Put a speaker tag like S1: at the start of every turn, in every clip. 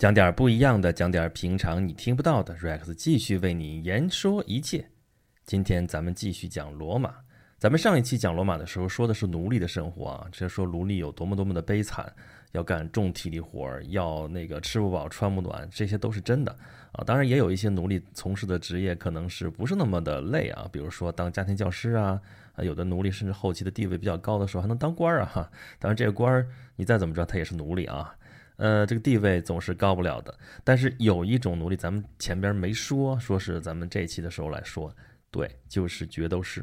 S1: 讲点不一样的，讲点平常你听不到的。Rex 继续为你言说一切。今天咱们继续讲罗马。咱们上一期讲罗马的时候说的是奴隶的生活啊，这说奴隶有多么多么的悲惨，要干重体力活儿，要那个吃不饱穿不暖，这些都是真的啊。当然也有一些奴隶从事的职业可能是不是那么的累啊，比如说当家庭教师啊，啊有的奴隶甚至后期的地位比较高的时候还能当官儿啊哈。当然这个官儿你再怎么着他也是奴隶啊。呃，这个地位总是高不了的。但是有一种奴隶，咱们前边没说，说是咱们这期的时候来说，对，就是角斗士。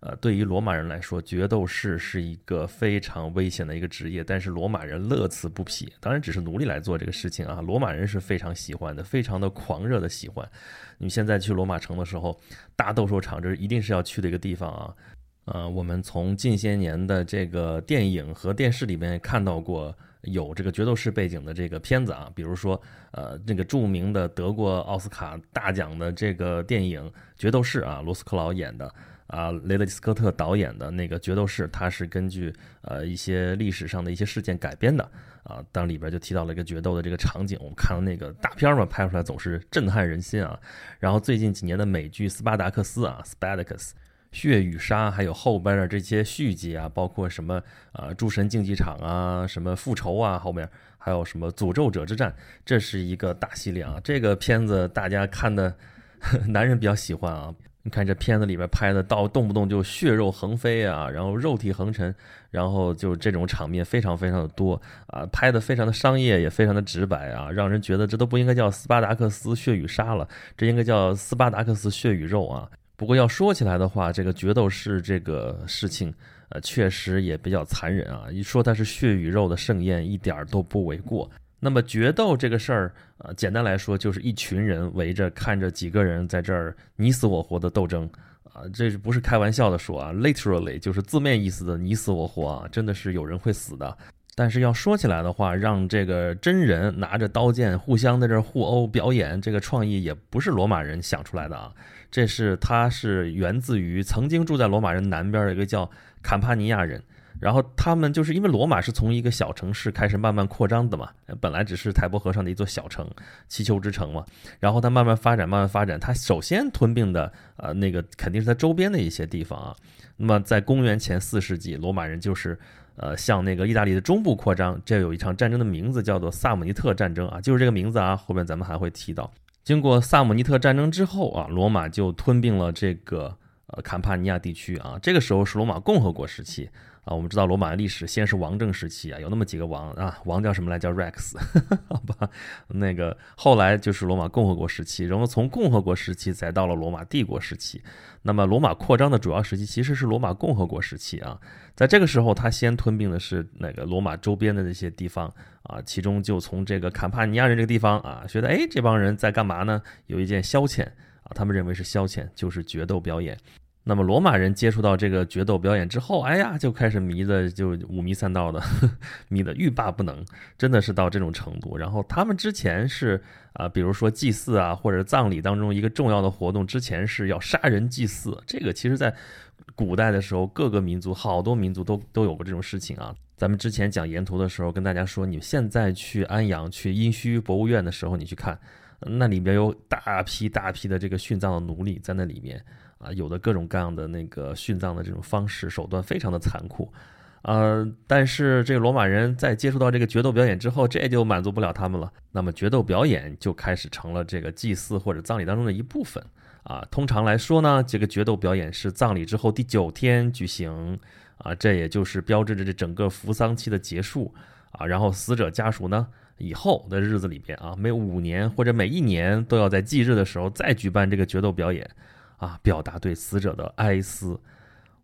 S1: 呃，对于罗马人来说，角斗士是一个非常危险的一个职业，但是罗马人乐此不疲。当然，只是奴隶来做这个事情啊，罗马人是非常喜欢的，非常的狂热的喜欢。你现在去罗马城的时候，大斗兽场这一定是要去的一个地方啊。呃，我们从近些年的这个电影和电视里面看到过。有这个角斗士背景的这个片子啊，比如说，呃，那个著名的得过奥斯卡大奖的这个电影《角斗士》啊，罗斯克劳演的啊，雷德斯科特导演的那个《角斗士》，它是根据呃一些历史上的一些事件改编的啊，当里边就提到了一个决斗的这个场景，我们看到那个大片嘛，拍出来总是震撼人心啊。然后最近几年的美剧《斯巴达克斯》啊，《Spartacus》。血与杀，还有后边的这些续集啊，包括什么啊，诸神竞技场啊，什么复仇啊，后面还有什么诅咒者之战，这是一个大系列啊。这个片子大家看的，男人比较喜欢啊。你看这片子里边拍的，到动不动就血肉横飞啊，然后肉体横陈，然后就这种场面非常非常的多啊，拍的非常的商业，也非常的直白啊，让人觉得这都不应该叫斯巴达克斯血与杀了，这应该叫斯巴达克斯血与肉啊。不过要说起来的话，这个决斗士这个事情，呃，确实也比较残忍啊。一说它是血与肉的盛宴，一点都不为过。那么决斗这个事儿，呃，简单来说就是一群人围着看着几个人在这儿你死我活的斗争啊，这不是开玩笑的说啊？Literally 就是字面意思的你死我活啊，真的是有人会死的。但是要说起来的话，让这个真人拿着刀剑互相在这儿互殴表演，这个创意也不是罗马人想出来的啊。这是他是源自于曾经住在罗马人南边的一个叫坎帕尼亚人，然后他们就是因为罗马是从一个小城市开始慢慢扩张的嘛，本来只是台伯河上的一座小城，祈求之城嘛，然后他慢慢发展，慢慢发展，他首先吞并的呃那个肯定是在周边的一些地方啊。那么在公元前四世纪，罗马人就是呃向那个意大利的中部扩张，这有一场战争的名字叫做萨姆尼特战争啊，就是这个名字啊，后面咱们还会提到。经过萨姆尼特战争之后啊，罗马就吞并了这个呃坎帕尼亚地区啊。这个时候是罗马共和国时期啊。我们知道罗马的历史先是王政时期啊，有那么几个王啊，王叫什么来？叫 Rex，好吧。那个后来就是罗马共和国时期，然后从共和国时期再到了罗马帝国时期。那么罗马扩张的主要时期其实是罗马共和国时期啊。在这个时候，他先吞并的是那个罗马周边的那些地方。啊，其中就从这个坎帕尼亚人这个地方啊，觉得哎，这帮人在干嘛呢？有一件消遣啊，他们认为是消遣，就是决斗表演。那么罗马人接触到这个决斗表演之后，哎呀，就开始迷的就五迷三道的，迷的欲罢不能，真的是到这种程度。然后他们之前是啊，比如说祭祀啊，或者葬礼当中一个重要的活动，之前是要杀人祭祀。这个其实在古代的时候，各个民族好多民族都都有过这种事情啊。咱们之前讲沿途的时候，跟大家说，你现在去安阳、去殷墟博物院的时候，你去看，那里边有大批大批的这个殉葬的奴隶在那里面啊，有的各种各样的那个殉葬的这种方式手段非常的残酷，呃，但是这个罗马人在接触到这个决斗表演之后，这就满足不了他们了，那么决斗表演就开始成了这个祭祀或者葬礼当中的一部分啊。通常来说呢，这个决斗表演是葬礼之后第九天举行。啊，这也就是标志着这整个扶丧期的结束啊。然后死者家属呢，以后的日子里边啊，每五年或者每一年都要在忌日的时候再举办这个决斗表演啊，表达对死者的哀思。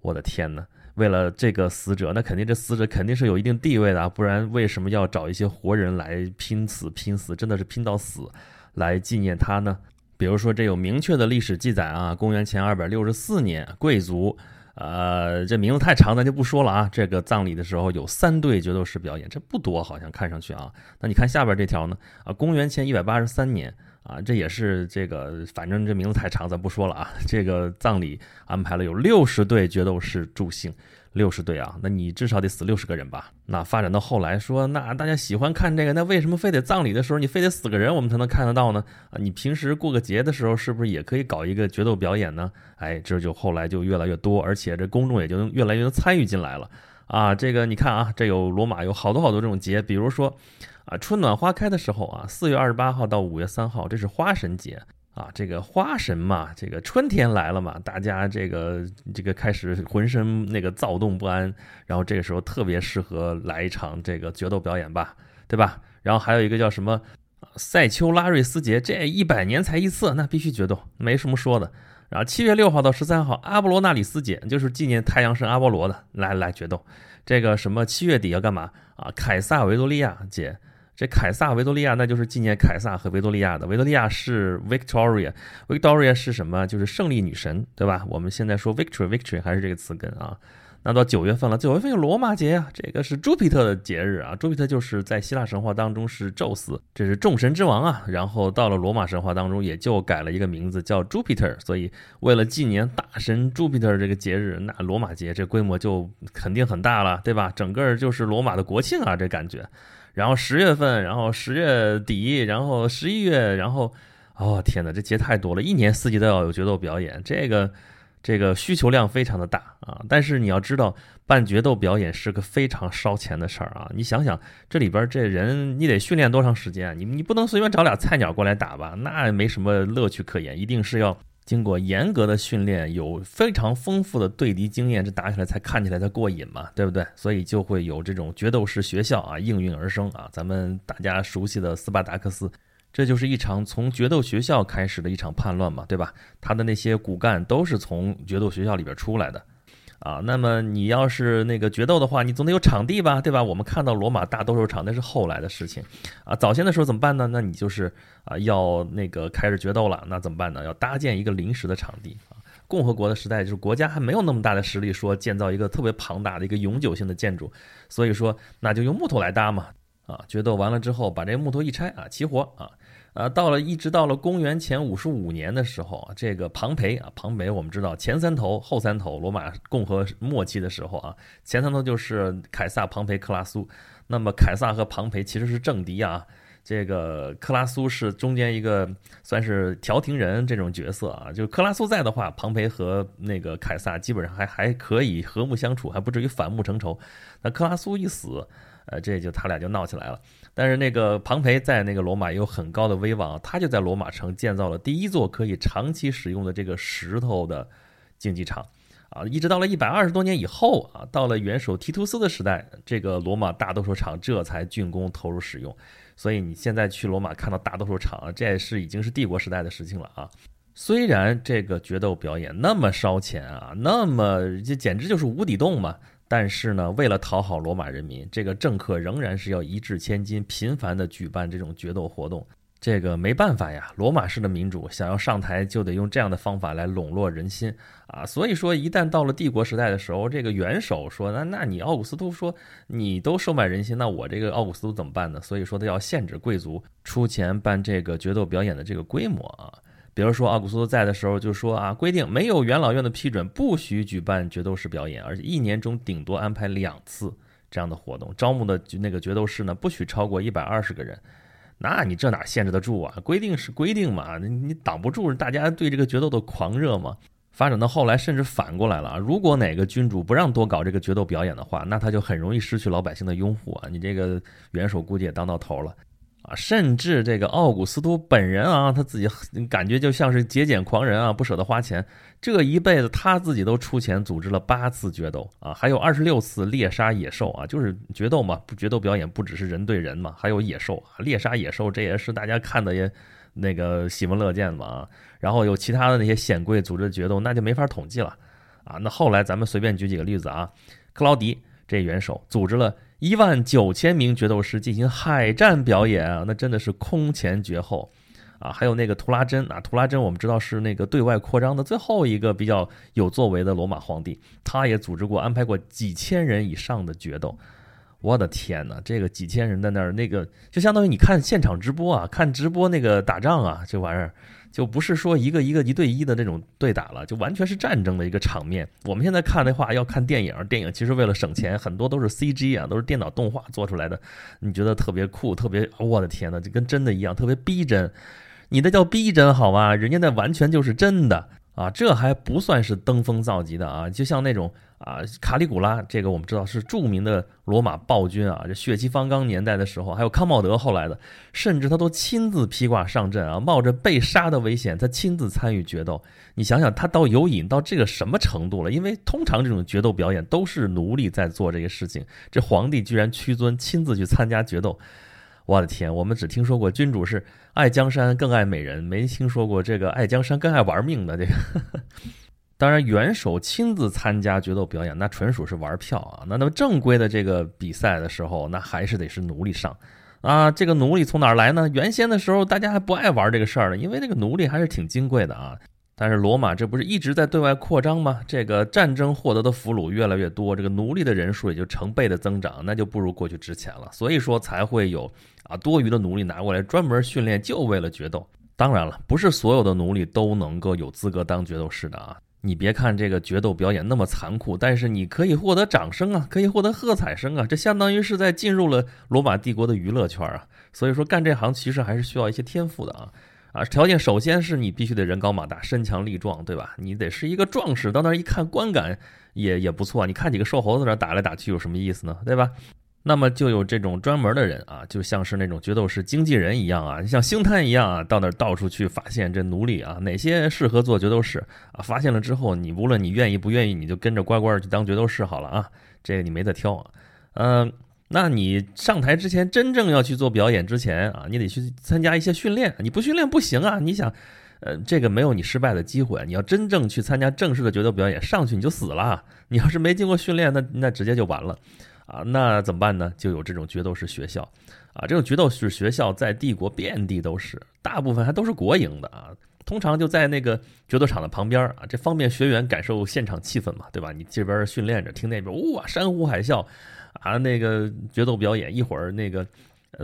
S1: 我的天哪！为了这个死者，那肯定这死者肯定是有一定地位的啊，不然为什么要找一些活人来拼死拼死，真的是拼到死来纪念他呢？比如说，这有明确的历史记载啊，公元前二百六十四年，贵族。呃，这名字太长，咱就不说了啊。这个葬礼的时候有三对角斗士表演，这不多，好像看上去啊。那你看下边这条呢？啊，公元前一百八十三年啊，这也是这个，反正这名字太长，咱不说了啊。这个葬礼安排了有六十对决斗士助兴，六十对啊，那你至少得死六十个人吧？那发展到后来说，那大家喜欢看这个，那为什么非得葬礼的时候你非得死个人我们才能看得到呢？啊，你平时过个节的时候是不是也可以搞一个决斗表演呢？哎，这就后来就越来越多，而且这公众也就越来越能参与进来了。啊，这个你看啊，这有罗马有好多好多这种节，比如说啊，春暖花开的时候啊，四月二十八号到五月三号，这是花神节。啊，这个花神嘛，这个春天来了嘛，大家这个这个开始浑身那个躁动不安，然后这个时候特别适合来一场这个决斗表演吧，对吧？然后还有一个叫什么塞丘拉瑞斯节，这一百年才一次，那必须决斗，没什么说的。然后七月六号到十三号阿波罗纳里斯节，就是纪念太阳神阿波罗的，来来决斗。这个什么七月底要干嘛啊？凯撒维多利亚姐。这凯撒维多利亚，那就是纪念凯撒和维多利亚的。维多利亚是 Victoria，Victoria 是什么？就是胜利女神，对吧？我们现在说 Victory，Victory 还是这个词根啊。那到九月份了，九月份有罗马节呀，这个是朱庇特的节日啊。朱庇特就是在希腊神话当中是宙斯，这是众神之王啊。然后到了罗马神话当中，也就改了一个名字叫朱庇特。所以为了纪念大神朱庇特这个节日，那罗马节这规模就肯定很大了，对吧？整个就是罗马的国庆啊，这感觉。然后十月份，然后十月底，然后十一月，然后，哦天哪，这节太多了，一年四季都要有决斗表演，这个这个需求量非常的大啊。但是你要知道，办决斗表演是个非常烧钱的事儿啊。你想想，这里边这人你得训练多长时间？你你不能随便找俩菜鸟过来打吧？那没什么乐趣可言，一定是要。经过严格的训练，有非常丰富的对敌经验，这打起来才看起来才过瘾嘛，对不对？所以就会有这种决斗士学校啊应运而生啊。咱们大家熟悉的斯巴达克斯，这就是一场从决斗学校开始的一场叛乱嘛，对吧？他的那些骨干都是从决斗学校里边出来的。啊，那么你要是那个决斗的话，你总得有场地吧，对吧？我们看到罗马大斗兽场那是后来的事情，啊，早先的时候怎么办呢？那你就是啊，要那个开始决斗了，那怎么办呢？要搭建一个临时的场地啊。共和国的时代就是国家还没有那么大的实力，说建造一个特别庞大的一个永久性的建筑，所以说那就用木头来搭嘛，啊，决斗完了之后把这木头一拆啊，齐活啊。啊，到了一直到了公元前五十五年的时候，这个庞培啊，庞培我们知道前三头后三头，罗马共和末期的时候啊，前三头就是凯撒、庞培、克拉苏。那么凯撒和庞培其实是政敌啊，这个克拉苏是中间一个算是调停人这种角色啊，就克拉苏在的话，庞培和那个凯撒基本上还还可以和睦相处，还不至于反目成仇。那克拉苏一死，呃，这就他俩就闹起来了。但是那个庞培在那个罗马有很高的威望，他就在罗马城建造了第一座可以长期使用的这个石头的竞技场，啊，一直到了一百二十多年以后啊，到了元首提图斯的时代，这个罗马大斗兽场这才竣工投入使用。所以你现在去罗马看到大斗兽场，这也是已经是帝国时代的事情了啊。虽然这个决斗表演那么烧钱啊，那么这简直就是无底洞嘛。但是呢，为了讨好罗马人民，这个政客仍然是要一掷千金，频繁的举办这种决斗活动。这个没办法呀，罗马式的民主想要上台，就得用这样的方法来笼络人心啊。所以说，一旦到了帝国时代的时候，这个元首说，那那你奥古斯都说你都收买人心，那我这个奥古斯都怎么办呢？所以说，他要限制贵族出钱办这个决斗表演的这个规模啊。比如说，奥古斯都在的时候就说啊，规定没有元老院的批准，不许举办决斗士表演，而且一年中顶多安排两次这样的活动。招募的那个决斗士呢，不许超过一百二十个人。那你这哪限制得住啊？规定是规定嘛，你挡不住大家对这个决斗的狂热嘛。发展到后来，甚至反过来了啊！如果哪个君主不让多搞这个决斗表演的话，那他就很容易失去老百姓的拥护啊！你这个元首估计也当到头了。啊，甚至这个奥古斯都本人啊，他自己感觉就像是节俭狂人啊，不舍得花钱。这一辈子他自己都出钱组织了八次决斗啊，还有二十六次猎杀野兽啊，就是决斗嘛，不决斗表演不只是人对人嘛，还有野兽啊，猎杀野兽这也是大家看的也那个喜闻乐见嘛啊。然后有其他的那些显贵组织的决斗，那就没法统计了啊。那后来咱们随便举几个例子啊，克劳迪这元首组织了。一万九千名决斗师进行海战表演啊，那真的是空前绝后啊！还有那个图拉真啊，图拉真我们知道是那个对外扩张的最后一个比较有作为的罗马皇帝，他也组织过、安排过几千人以上的决斗。我的天哪，这个几千人在那儿，那个就相当于你看现场直播啊，看直播那个打仗啊，这玩意儿就不是说一个一个一对一的那种对打了，就完全是战争的一个场面。我们现在看的话，要看电影，电影其实为了省钱，很多都是 CG 啊，都是电脑动画做出来的，你觉得特别酷，特别，我的天哪，就跟真的一样，特别逼真。你那叫逼真好吗？人家那完全就是真的。啊，这还不算是登峰造极的啊！就像那种啊，卡里古拉，这个我们知道是著名的罗马暴君啊，这血气方刚年代的时候，还有康茂德后来的，甚至他都亲自披挂上阵啊，冒着被杀的危险，他亲自参与决斗。你想想，他到有瘾到这个什么程度了？因为通常这种决斗表演都是奴隶在做这个事情，这皇帝居然屈尊亲自去参加决斗。我的天，我们只听说过君主是爱江山更爱美人，没听说过这个爱江山更爱玩命的这个。当然，元首亲自参加决斗表演，那纯属是玩票啊。那那么正规的这个比赛的时候，那还是得是奴隶上啊。这个奴隶从哪儿来呢？原先的时候大家还不爱玩这个事儿呢，因为那个奴隶还是挺金贵的啊。但是罗马这不是一直在对外扩张吗？这个战争获得的俘虏越来越多，这个奴隶的人数也就成倍的增长，那就不如过去值钱了。所以说才会有啊多余的奴隶拿过来专门训练，就为了决斗。当然了，不是所有的奴隶都能够有资格当决斗士的啊。你别看这个决斗表演那么残酷，但是你可以获得掌声啊，可以获得喝彩声啊，这相当于是在进入了罗马帝国的娱乐圈啊。所以说干这行其实还是需要一些天赋的啊。啊，条件首先是你必须得人高马大、身强力壮，对吧？你得是一个壮士，到那儿一看，观感也也不错。你看几个瘦猴子在那打来打去，有什么意思呢？对吧？那么就有这种专门的人啊，就像是那种决斗士经纪人一样啊，像星探一样啊，到那儿到处去发现这奴隶啊，哪些适合做决斗士啊？发现了之后，你无论你愿意不愿意，你就跟着乖乖去当决斗士好了啊。这个你没得挑啊，嗯。那你上台之前，真正要去做表演之前啊，你得去参加一些训练。你不训练不行啊！你想，呃，这个没有你失败的机会。你要真正去参加正式的决斗表演，上去你就死了。你要是没经过训练，那那直接就完了啊！那怎么办呢？就有这种决斗士学校啊，这种决斗士学校在帝国遍地都是，大部分还都是国营的啊。通常就在那个决斗场的旁边啊，这方便学员感受现场气氛嘛，对吧？你这边训练着，听那边哇，山呼海啸。啊，那个决斗表演，一会儿那个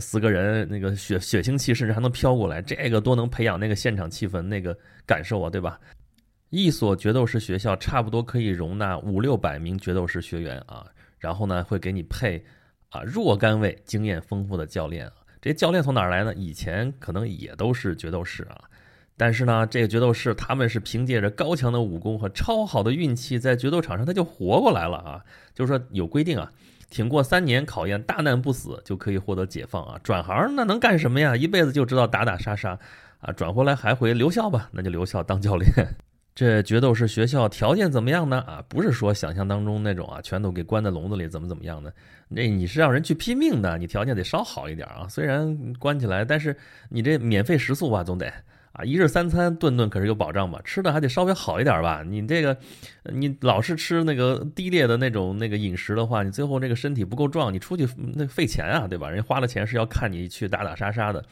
S1: 死个人，那个血血腥气甚至还能飘过来，这个多能培养那个现场气氛，那个感受啊，对吧？一所决斗士学校差不多可以容纳五六百名决斗士学员啊，然后呢会给你配啊若干位经验丰富的教练啊，这教练从哪儿来呢？以前可能也都是决斗士啊，但是呢，这个决斗士他们是凭借着高强的武功和超好的运气，在决斗场上他就活过来了啊，就是说有规定啊。挺过三年考验，大难不死就可以获得解放啊！转行那能干什么呀？一辈子就知道打打杀杀啊！转回来还回留校吧？那就留校当教练。这决斗士学校条件怎么样呢？啊，不是说想象当中那种啊，全都给关在笼子里怎么怎么样的？那你是让人去拼命的，你条件得稍好一点啊。虽然关起来，但是你这免费食宿吧，总得。啊，一日三餐顿顿可是有保障吧？吃的还得稍微好一点吧？你这个，你老是吃那个低劣的那种那个饮食的话，你最后这个身体不够壮，你出去那费钱啊，对吧？人家花了钱是要看你去打打杀杀的，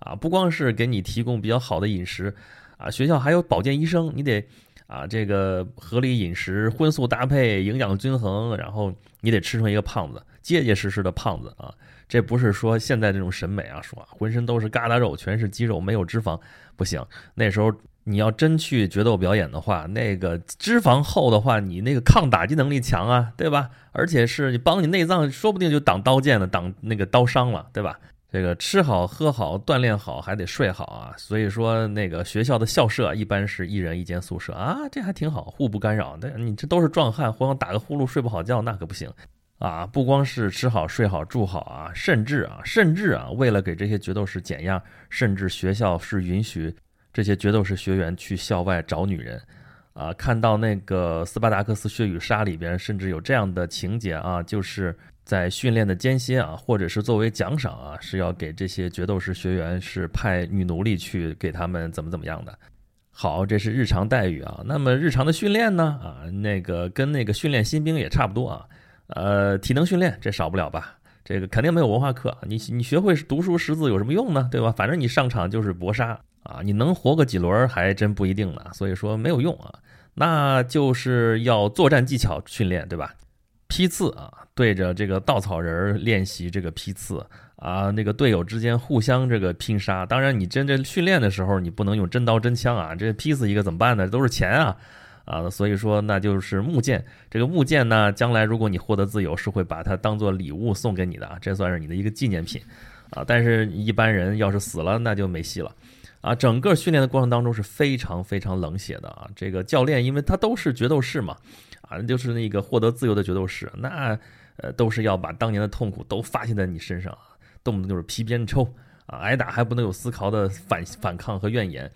S1: 啊，不光是给你提供比较好的饮食，啊，学校还有保健医生，你得啊这个合理饮食，荤素搭配，营养均衡，然后你得吃成一个胖子，结结实实的胖子啊。这不是说现在这种审美啊，说浑身都是疙瘩肉，全是肌肉，没有脂肪不行。那时候你要真去决斗表演的话，那个脂肪厚的话，你那个抗打击能力强啊，对吧？而且是你帮你内脏，说不定就挡刀剑了，挡那个刀伤了，对吧？这个吃好喝好锻炼好，还得睡好啊。所以说那个学校的校舍一般是一人一间宿舍啊，这还挺好，互不干扰。但你这都是壮汉，互相打个呼噜睡不好觉，那可不行。啊，不光是吃好睡好住好啊，甚至啊，甚至啊，为了给这些决斗士减压，甚至学校是允许这些决斗士学员去校外找女人。啊，看到那个《斯巴达克斯血与沙》里边，甚至有这样的情节啊，就是在训练的间歇啊，或者是作为奖赏啊，是要给这些决斗士学员是派女奴隶去给他们怎么怎么样的。好，这是日常待遇啊。那么日常的训练呢？啊，那个跟那个训练新兵也差不多啊。呃，体能训练这少不了吧？这个肯定没有文化课，你你学会读书识字有什么用呢？对吧？反正你上场就是搏杀啊，你能活个几轮还真不一定呢。所以说没有用啊，那就是要作战技巧训练，对吧？批次啊。对着这个稻草人练习这个批次啊，那个队友之间互相这个拼杀。当然，你真正训练的时候，你不能用真刀真枪啊，这劈死一个怎么办呢？都是钱啊啊！所以说，那就是木剑。这个木剑呢，将来如果你获得自由，是会把它当做礼物送给你的啊，这算是你的一个纪念品啊。但是，一般人要是死了，那就没戏了。啊，整个训练的过程当中是非常非常冷血的啊！这个教练，因为他都是决斗士嘛，啊，就是那个获得自由的决斗士，那呃都是要把当年的痛苦都发泄在你身上啊，动不动就是皮鞭抽啊，挨打还不能有丝毫的反反抗和怨言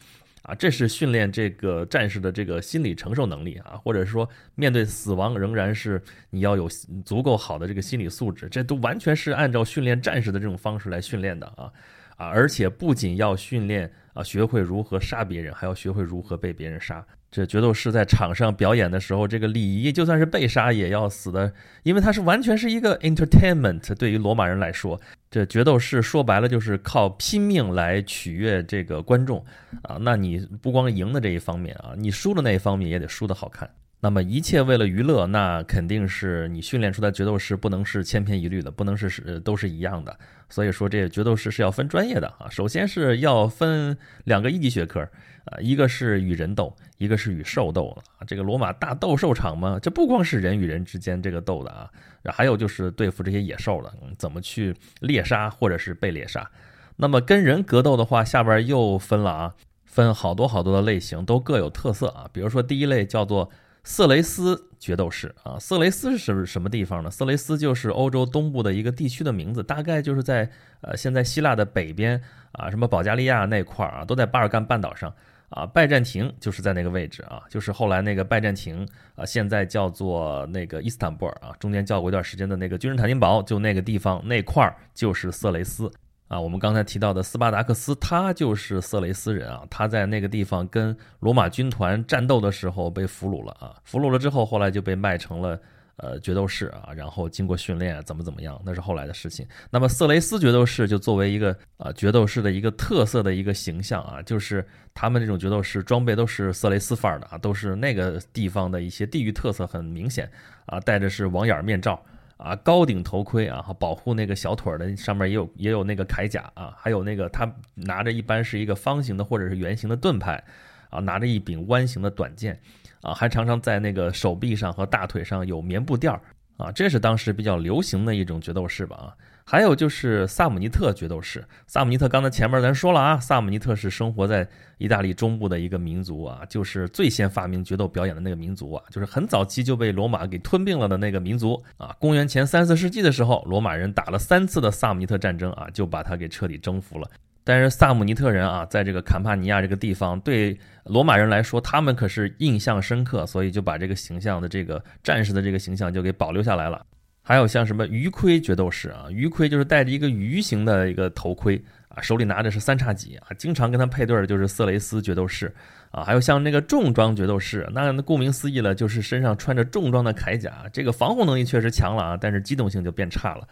S1: 啊，这是训练这个战士的这个心理承受能力啊，或者说面对死亡仍然是你要有足够好的这个心理素质，这都完全是按照训练战士的这种方式来训练的啊啊，而且不仅要训练。啊，学会如何杀别人，还要学会如何被别人杀。这决斗士在场上表演的时候，这个礼仪就算是被杀也要死的，因为他是完全是一个 entertainment。对于罗马人来说，这决斗士说白了就是靠拼命来取悦这个观众啊。那你不光赢的这一方面啊，你输的那一方面也得输得好看。那么一切为了娱乐，那肯定是你训练出来决斗士不能是千篇一律的，不能是是都是一样的。所以说，这决斗士是要分专业的啊。首先是要分两个一级学科啊，一个是与人斗，一个是与兽斗啊。这个罗马大斗兽场嘛，这不光是人与人之间这个斗的啊，还有就是对付这些野兽的，怎么去猎杀或者是被猎杀。那么跟人格斗的话，下边又分了啊，分好多好多的类型，都各有特色啊。比如说第一类叫做。色雷斯决斗士啊，色雷斯是什什么地方呢？色雷斯就是欧洲东部的一个地区的名字，大概就是在呃现在希腊的北边啊，什么保加利亚那块儿啊，都在巴尔干半岛上啊。拜占庭就是在那个位置啊，就是后来那个拜占庭啊，现在叫做那个伊斯坦布尔啊，中间叫过一段时间的那个君士坦丁堡，就那个地方那块儿就是色雷斯。啊，我们刚才提到的斯巴达克斯，他就是色雷斯人啊。他在那个地方跟罗马军团战斗的时候被俘虏了啊。俘虏了之后，后来就被卖成了呃决斗士啊。然后经过训练，怎么怎么样，那是后来的事情。那么色雷斯决斗士就作为一个啊决斗士的一个特色的一个形象啊，就是他们这种决斗士装备都是色雷斯范儿的啊，都是那个地方的一些地域特色很明显啊，戴的是网眼面罩。啊，高顶头盔啊，保护那个小腿的上面也有也有那个铠甲啊，还有那个他拿着一般是一个方形的或者是圆形的盾牌，啊，拿着一柄弯形的短剑，啊，还常常在那个手臂上和大腿上有棉布垫儿，啊，这是当时比较流行的一种决斗士吧啊。还有就是萨姆尼特决斗士，萨姆尼特刚才前面咱说了啊，萨姆尼特是生活在意大利中部的一个民族啊，就是最先发明决斗表演的那个民族啊，就是很早期就被罗马给吞并了的那个民族啊。公元前三四世纪的时候，罗马人打了三次的萨姆尼特战争啊，就把他给彻底征服了。但是萨姆尼特人啊，在这个坎帕尼亚这个地方，对罗马人来说，他们可是印象深刻，所以就把这个形象的这个战士的这个形象就给保留下来了。还有像什么鱼盔决斗士啊，鱼盔就是戴着一个鱼形的一个头盔啊，手里拿的是三叉戟啊，经常跟他配对的就是色雷斯决斗士啊。还有像那个重装决斗士，那顾名思义了，就是身上穿着重装的铠甲，这个防护能力确实强了啊，但是机动性就变差了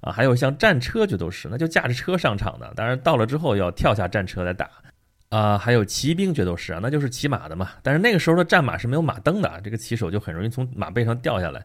S1: 啊。还有像战车决斗士，那就驾着车上场的，当然到了之后要跳下战车来打啊。还有骑兵决斗士啊，那就是骑马的嘛，但是那个时候的战马是没有马蹬的，这个骑手就很容易从马背上掉下来。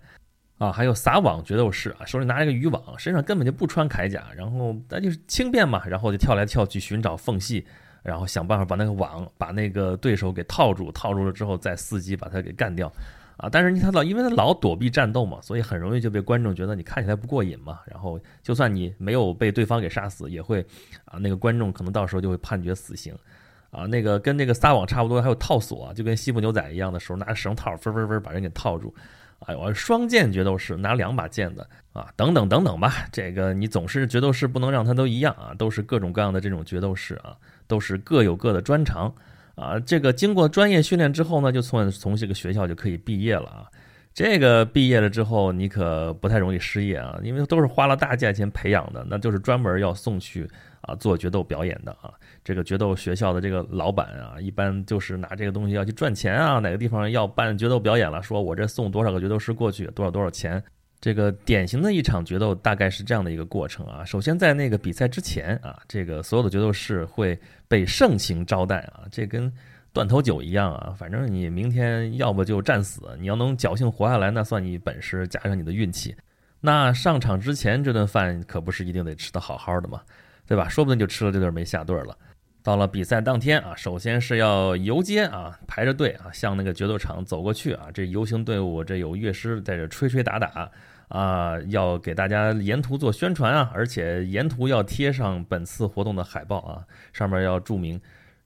S1: 啊，还有撒网决斗士啊，手里拿一个渔网，身上根本就不穿铠甲，然后那就是轻便嘛，然后就跳来跳去寻找缝隙，然后想办法把那个网把那个对手给套住，套住了之后再伺机把他给干掉，啊，但是你他老因为他老躲避战斗嘛，所以很容易就被观众觉得你看起来不过瘾嘛，然后就算你没有被对方给杀死，也会啊那个观众可能到时候就会判决死刑，啊，那个跟那个撒网差不多，还有套索，就跟西部牛仔一样的时候拿着绳套分分分把人给套住。哎，我双剑决斗士拿两把剑的啊，等等等等吧。这个你总是决斗士不能让他都一样啊，都是各种各样的这种决斗士啊，都是各有各的专长啊。这个经过专业训练之后呢，就从从这个学校就可以毕业了啊。这个毕业了之后，你可不太容易失业啊，因为都是花了大价钱培养的，那就是专门要送去。啊，做决斗表演的啊，这个决斗学校的这个老板啊，一般就是拿这个东西要去赚钱啊。哪个地方要办决斗表演了，说我这送多少个决斗师过去，多少多少钱。这个典型的一场决斗大概是这样的一个过程啊。首先在那个比赛之前啊，这个所有的决斗士会被盛情招待啊，这跟断头酒一样啊。反正你明天要不就战死，你要能侥幸活下来，那算你本事加上你的运气。那上场之前这顿饭可不是一定得吃的好好的嘛，对吧？说不定就吃了这顿没下顿了。到了比赛当天啊，首先是要游街啊，排着队啊，向那个决斗场走过去啊。这游行队伍这有乐师在这吹吹打打啊，要给大家沿途做宣传啊，而且沿途要贴上本次活动的海报啊，上面要注明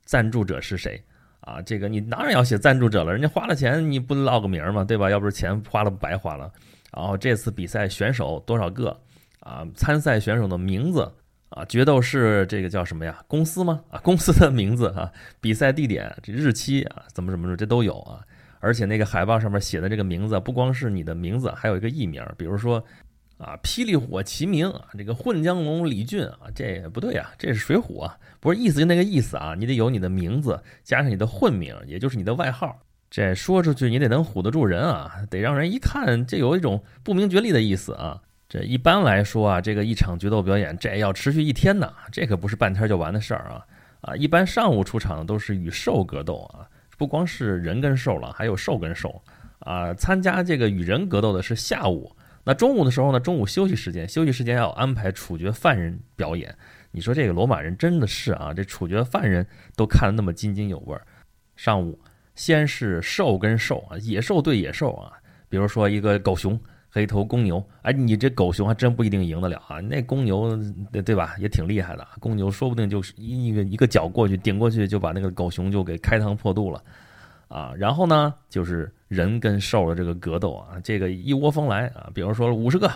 S1: 赞助者是谁啊。这个你当然要写赞助者了，人家花了钱，你不落个名嘛，对吧？要不是钱花了白花了。然后这次比赛选手多少个啊？参赛选手的名字啊？决斗是这个叫什么呀？公司吗？啊，公司的名字啊？比赛地点、这日期啊？怎么怎么着？这都有啊！而且那个海报上面写的这个名字，不光是你的名字，还有一个艺名，比如说啊，霹雳火齐鸣啊，这个混江龙李俊啊，这不对啊，这是水浒啊，不是意思就那个意思啊，你得有你的名字，加上你的混名，也就是你的外号。这说出去你得能唬得住人啊，得让人一看这有一种不明觉厉的意思啊。这一般来说啊，这个一场决斗表演这要持续一天呢，这可不是半天就完的事儿啊。啊，一般上午出场的都是与兽格斗啊，不光是人跟兽了，还有兽跟兽啊。参加这个与人格斗的是下午，那中午的时候呢，中午休息时间，休息时间要安排处决犯人表演。你说这个罗马人真的是啊，这处决犯人都看得那么津津有味儿。上午。先是兽跟兽啊，野兽对野兽啊，比如说一个狗熊黑头公牛，哎，你这狗熊还真不一定赢得了啊，那公牛对对吧，也挺厉害的，公牛说不定就是一个一个脚过去顶过去就把那个狗熊就给开膛破肚了啊。然后呢，就是人跟兽的这个格斗啊，这个一窝蜂来啊，比如说五十个。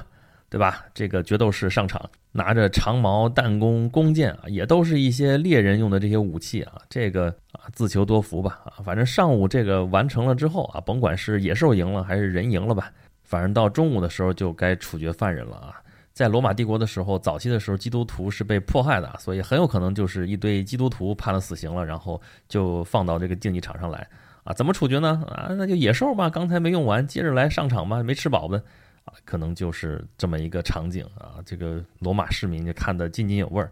S1: 对吧？这个决斗士上场，拿着长矛、弹弓、弓箭啊，也都是一些猎人用的这些武器啊。这个啊，自求多福吧啊。反正上午这个完成了之后啊，甭管是野兽赢了还是人赢了吧，反正到中午的时候就该处决犯人了啊。在罗马帝国的时候，早期的时候，基督徒是被迫害的，所以很有可能就是一堆基督徒判了死刑了，然后就放到这个竞技场上来啊。怎么处决呢？啊，那就野兽吧，刚才没用完，接着来上场吧，没吃饱呗。啊，可能就是这么一个场景啊，这个罗马市民就看得津津有味儿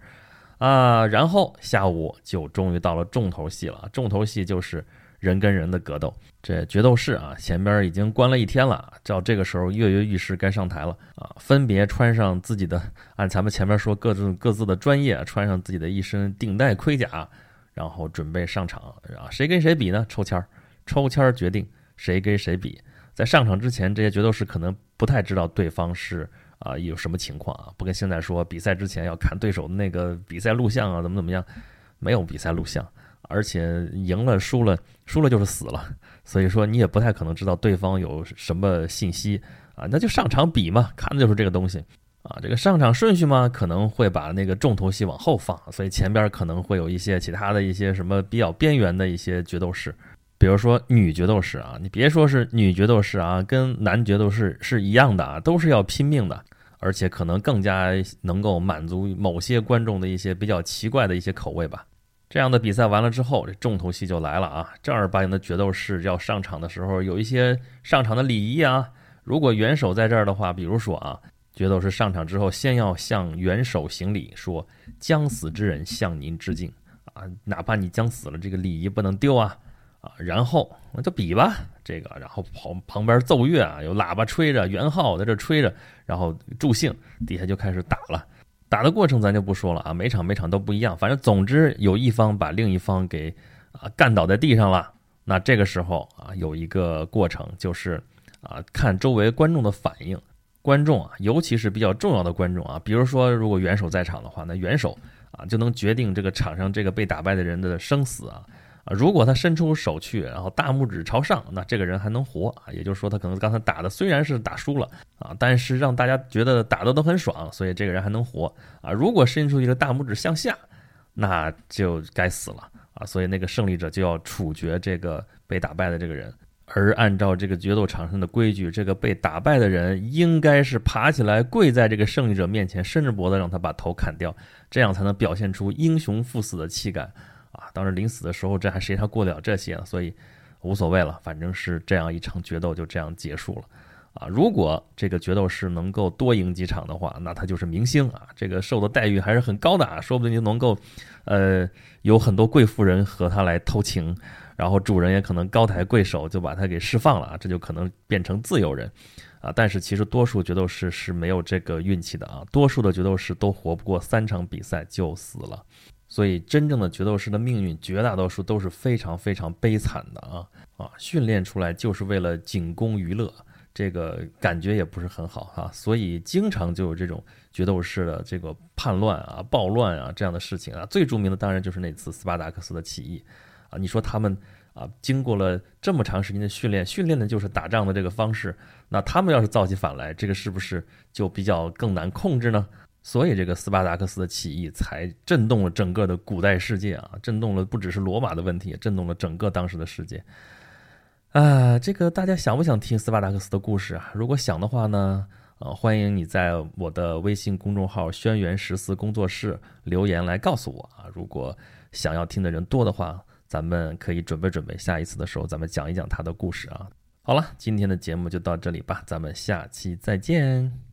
S1: 啊。然后下午就终于到了重头戏了，重头戏就是人跟人的格斗。这决斗士啊，前边已经关了一天了，照这个时候跃跃欲试该上台了啊，分别穿上自己的，按咱们前面说各自各自的专业，穿上自己的一身顶戴盔甲，然后准备上场啊。谁跟谁比呢？抽签儿，抽签儿决定谁跟谁比。在上场之前，这些决斗士可能不太知道对方是啊有什么情况啊，不跟现在说比赛之前要看对手那个比赛录像啊，怎么怎么样，没有比赛录像，而且赢了输了，输了就是死了，所以说你也不太可能知道对方有什么信息啊，那就上场比嘛，看的就是这个东西啊，这个上场顺序嘛，可能会把那个重头戏往后放，所以前边可能会有一些其他的一些什么比较边缘的一些决斗士。比如说女决斗士啊，你别说是女决斗士啊，跟男决斗士是一样的啊，都是要拼命的，而且可能更加能够满足某些观众的一些比较奇怪的一些口味吧。这样的比赛完了之后，这重头戏就来了啊！正儿八经的决斗士要上场的时候，有一些上场的礼仪啊。如果元首在这儿的话，比如说啊，决斗士上场之后，先要向元首行礼，说将死之人向您致敬啊，哪怕你将死了，这个礼仪不能丢啊。啊，然后那就比吧，这个，然后旁旁边奏乐啊，有喇叭吹着，元号在这吹着，然后助兴，底下就开始打了。打的过程咱就不说了啊，每场每场都不一样，反正总之有一方把另一方给啊干倒在地上了。那这个时候啊，有一个过程就是啊，看周围观众的反应。观众啊，尤其是比较重要的观众啊，比如说如果元首在场的话，那元首啊就能决定这个场上这个被打败的人的生死啊。啊，如果他伸出手去，然后大拇指朝上，那这个人还能活啊。也就是说，他可能刚才打的虽然是打输了啊，但是让大家觉得打的都很爽，所以这个人还能活啊。如果伸出一个大拇指向下，那就该死了啊。所以那个胜利者就要处决这个被打败的这个人。而按照这个决斗场上的规矩，这个被打败的人应该是爬起来跪在这个胜利者面前，伸着脖子让他把头砍掉，这样才能表现出英雄赴死的气概。啊，当然临死的时候，这还谁还过得了这些呢？所以无所谓了，反正是这样一场决斗就这样结束了。啊，如果这个决斗士能够多赢几场的话，那他就是明星啊，这个受的待遇还是很高的啊，说不定就能够，呃，有很多贵妇人和他来偷情，然后主人也可能高抬贵手就把他给释放了啊，这就可能变成自由人，啊！但是其实多数决斗士是没有这个运气的啊，多数的决斗士都活不过三场比赛就死了，所以真正的决斗士的命运绝大多数都是非常非常悲惨的啊啊！训练出来就是为了仅供娱乐。这个感觉也不是很好哈，所以经常就有这种决斗士的这个叛乱啊、暴乱啊这样的事情啊。最著名的当然就是那次斯巴达克斯的起义啊。你说他们啊，经过了这么长时间的训练，训练的就是打仗的这个方式，那他们要是造起反来，这个是不是就比较更难控制呢？所以这个斯巴达克斯的起义才震动了整个的古代世界啊，震动了不只是罗马的问题，也震动了整个当时的世界。啊，这个大家想不想听斯巴达克斯的故事啊？如果想的话呢，呃，欢迎你在我的微信公众号“轩辕十四工作室”留言来告诉我啊。如果想要听的人多的话，咱们可以准备准备，下一次的时候咱们讲一讲他的故事啊。好了，今天的节目就到这里吧，咱们下期再见。